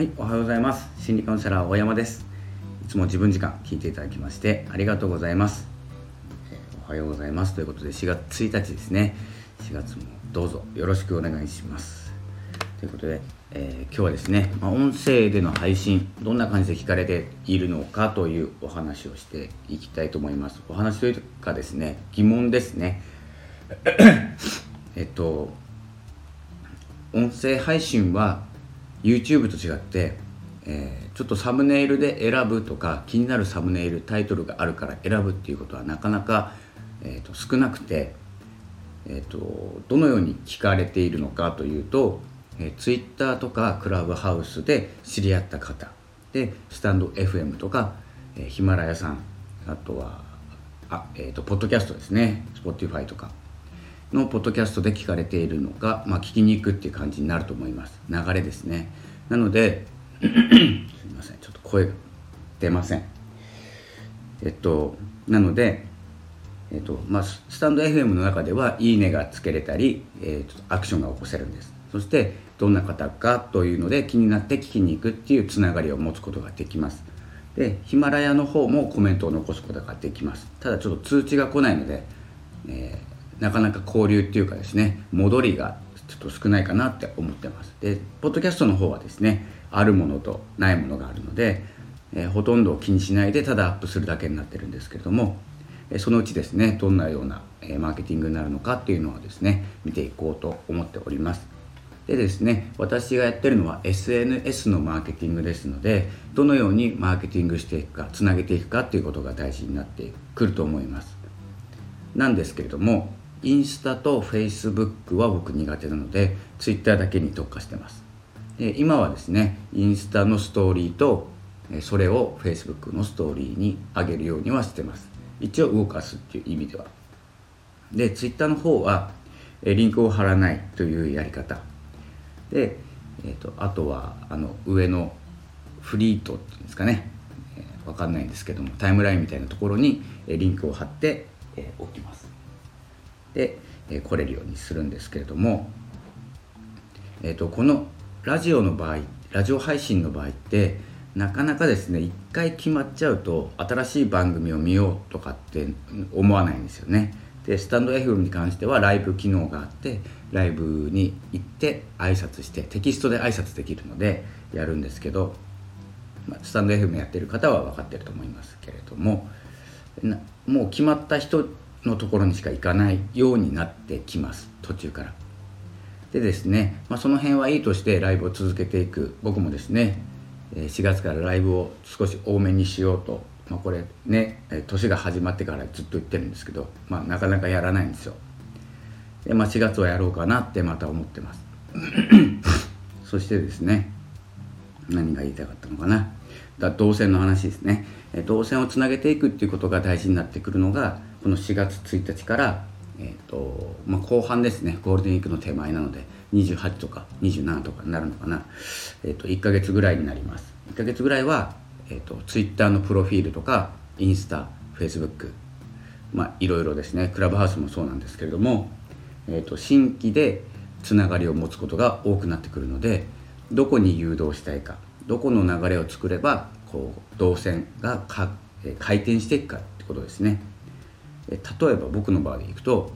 はい、おはようございます。心理カウンセラー大山です。いつも自分時間聞いていただきましてありがとうございます。おはようございますということで4月1日ですね。4月もどうぞよろしくお願いします。ということで、えー今日はですね、まあ、音声での配信どんな感じで聞かれているのかというお話をしていきたいと思います。お話というかですね、疑問ですね。えっと音声配信は YouTube と違って、えーちょっとサムネイルで選ぶとか気になるサムネイルタイトルがあるから選ぶっていうことはなかなか、えーと少なくて、えー、とどのように聞かれているのかというと、えー、Twitter とかクラブハウスで知り合った方でスタンド FM とか、えヒマラヤさんあとはあ、えー、とポッドキャストですね。Spotify とか。のポッドキャストで聞かれているのが、まあ、聞きに行くっていう感じになると思います。流れですね。なので すいません。ちょっと声が出ません。えっとなのでえっとまあ、スタンド FM の中では「いいね」がつけれたり、えーとアクションが起こせるんです。そしてどんな方かというので気になって聞きに行くっていうつながりを持つことができます。でヒマラヤの方もコメントを残すことができます。ただちょっと通知が来ないので、えーなかなか交流っていうかですね戻りがちょっと少ないかなって思ってます。でポッドキャストの方はですねあるものとないものがあるので、えーほとんど気にしないでただアップするだけになってるんですけれどもそのうちですねどんなような、マーケティングになるのかっていうのはですね見ていこうと思っております。でですね私がやってるのは SNS のマーケティングですのでどのようにマーケティングしていくかつなげていくかっていうことが大事になってくると思います。なんですけれどもインスタとフェイスブックは僕苦手なのでツイッターだけに特化してます。で今はですねインスタのストーリーとそれをフェイスブックのストーリーに上げるようにはしてます。一応動かすっていう意味では。でツイッターの方はリンクを貼らないというやり方。で、えー、とあとはあの上のフリートっていうんですかね、えーわかんないんですけどもタイムラインみたいなところにリンクを貼って、えー置きます。で、え来れるようにするんですけれども、えー、とこのラジオの場合ラジオ配信の場合ってなかなかですね一回決まっちゃうと新しい番組を見ようとかって思わないんですよね。でスタンド FM に関してはライブ機能があってライブに行って挨拶してテキストで挨拶できるのでやるんですけど、まあ、スタンド FM やってる方は分かってると思いますけれどもなもう決まった人のところにしか行かないようになってきます。途中から。でですね、まあ、その辺はいいとしてライブを続けていく。僕もですね4月からライブを少し多めにしようと、まあ、これね年が始まってからずっと言ってるんですけど、まあ、なかなかやらないんですよ。で、まあ、4月はやろうかなってまた思ってます。そしてですね何が言いたかったのかな。だ動線の話ですね。動線をつなげていくっていうことが大事になってくるのがこの4月1日から、えーとまあ、後半ですね。ゴールデンウィークの手前なので28とか27とかになるのかな、えー、と1ヶ月ぐらいになります。1ヶ月ぐらいは、えー、と Twitter のプロフィールとかインスタ Facebook まあいろいろですね。クラブハウスもそうなんですけれども、えー、と新規でつながりを持つことが多くなってくるのでどこに誘導したいかどこの流れを作ればこう動線がかえー回転していくかってことですね。例えば僕の場合でいくと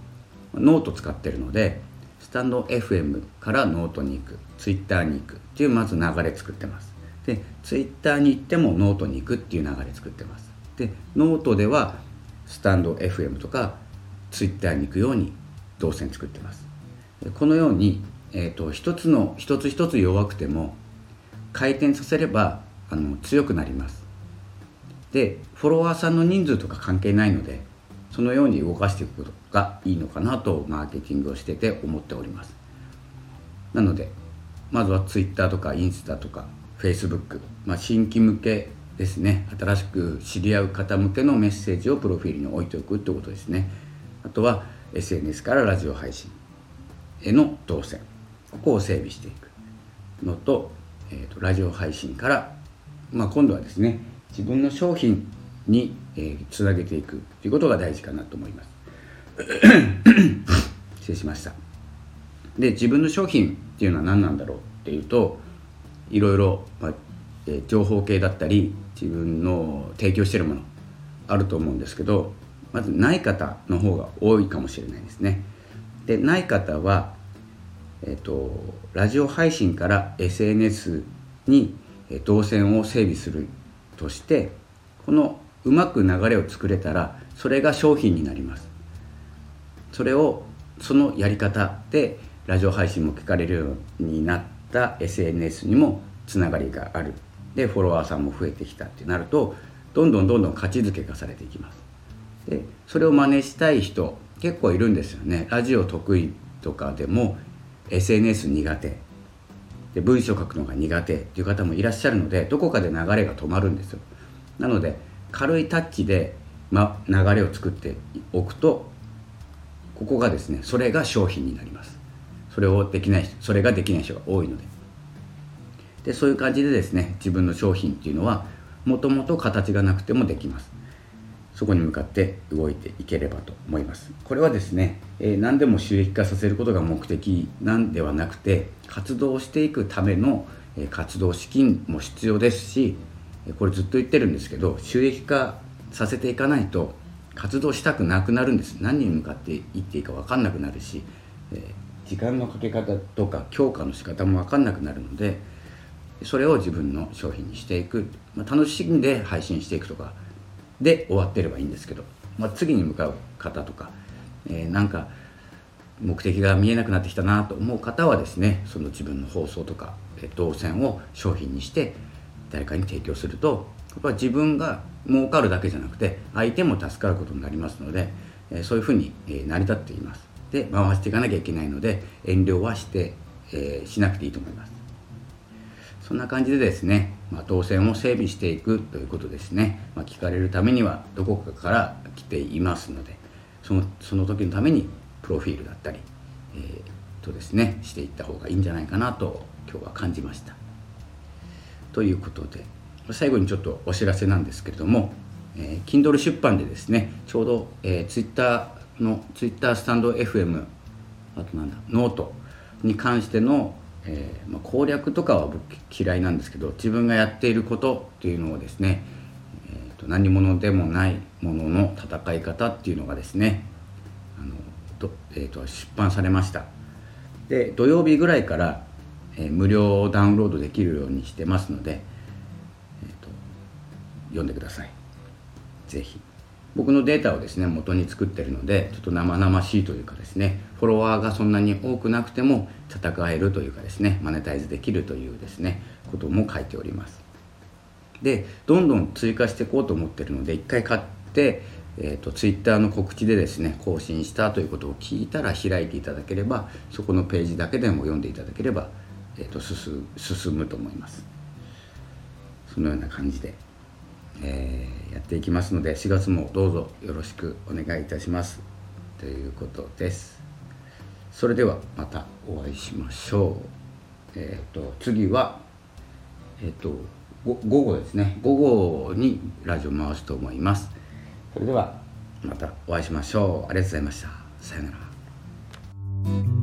ノート使ってるのでスタンド FM からノートに行くツイッターに行くっていうまず流れ作ってます。でツイッターに行ってもノートに行くっていう流れ作ってます。でノートではスタンド FM とかツイッターに行くように動線作ってます。このように、えー、と一つの一つ一つ弱くても回転させればあの強くなります。でフォロワーさんの人数とか関係ないのでそのように動かしていくことがいいのかなとマーケティングをしてて思っております。なのでまずは Twitter とかインスタとか Facebook、まあ、新規向けですね。新しく知り合う方向けのメッセージをプロフィールに置いておくってことですね。あとは SNS からラジオ配信への動線ここを整備していく。のと,、えーとラジオ配信から、まあ、今度はですね自分の商品に、えーつなげていくということが大事かなと思います 失礼しましたで自分の商品っていうのは何なんだろうっていうといろいろ、まあえ情報系だったり自分の提供してるものあると思うんですけどまずない方の方が多いかもしれないですね。でない方は、えーと、ラジオ配信から SNS に動線を整備するとしてこのうまく流れを作れたらそれが商品になります。それをそのやり方でラジオ配信も聞かれるようになった SNS にもつながりがある。でフォロワーさんも増えてきたってなるとどんどんどんどん価値づけがされていきます。でそれを真似したい人結構いるんですよね。ラジオ得意とかでも SNS 苦手。で文章書くのが苦手っていう方もいらっしゃるのでどこかで流れが止まるんですよ。なので軽いタッチで、ま、流れを作っておくとここがですねそれが商品になります。それをできないそれができない人が多いので。でそういう感じでですね自分の商品っていうのはもともと形がなくてもできます。そこに向かって動いていければと思います。これはですね、えー、何でも収益化させることが目的なんではなくて活動していくための、活動資金も必要ですしこれずっと言ってるんですけど収益化させていかないと活動したくなくなるんです。何に向かっていっていいか分かんなくなるし、え、時間のかけ方とか強化の仕方も分かんなくなるのでそれを自分の商品にしていく、まあ、楽しんで配信していくとかで終わってればいいんですけど、まあ、次に向かう方とか、えー、なんか目的が見えなくなってきたなと思う方はですねその自分の放送とか動線を商品にして誰かに提供するとやっぱ自分が儲かるだけじゃなくて相手も助かることになりますので、え、そういうふうに、え、成り立っています。で回していかなきゃいけないので遠慮はして、え、しなくていいと思います。そんな感じでですね、まあ、動線を整備していくということですね、まあ、聞かれるためにはどこかから来ていますのでそのその時のためにプロフィールだったり、えー、とですねしていった方がいいんじゃないかなと今日は感じました。ということで最後にちょっとお知らせなんですけれども、えー、Kindle 出版でですねちょうど、えー、Twitter の Twitter スタンド FM あとなんだノートに関してのえー、まあ、攻略とかは僕嫌いなんですけど自分がやっていることっていうのをですね、えーと、何者でもないものの戦い方っていうのがですねあのと、えーと、出版されました。で土曜日ぐらいから、え、無料ダウンロードできるようにしてますので、えーと、読んでください是非。僕のデータをですね元に作ってるのでちょっと生々しいというかですねフォロワーがそんなに多くなくても戦えるというかですねマネタイズできるというですねことも書いておりますでどんどん追加していこうと思ってるので1回買ってえーと、Twitter の告知でですね更新したということを聞いたら開いていただければそこのページだけでも読んでいただければ、えーと進むと思います。そのような感じでえー、やっていきますので4月もどうぞよろしくお願いいたします。ということです。それではまたお会いしましょう。えっ、ー、と次はえっ、ー、と午後ですね。午後にラジオ回すと思います。それではまたお会いしましょう。ありがとうございました。さようなら。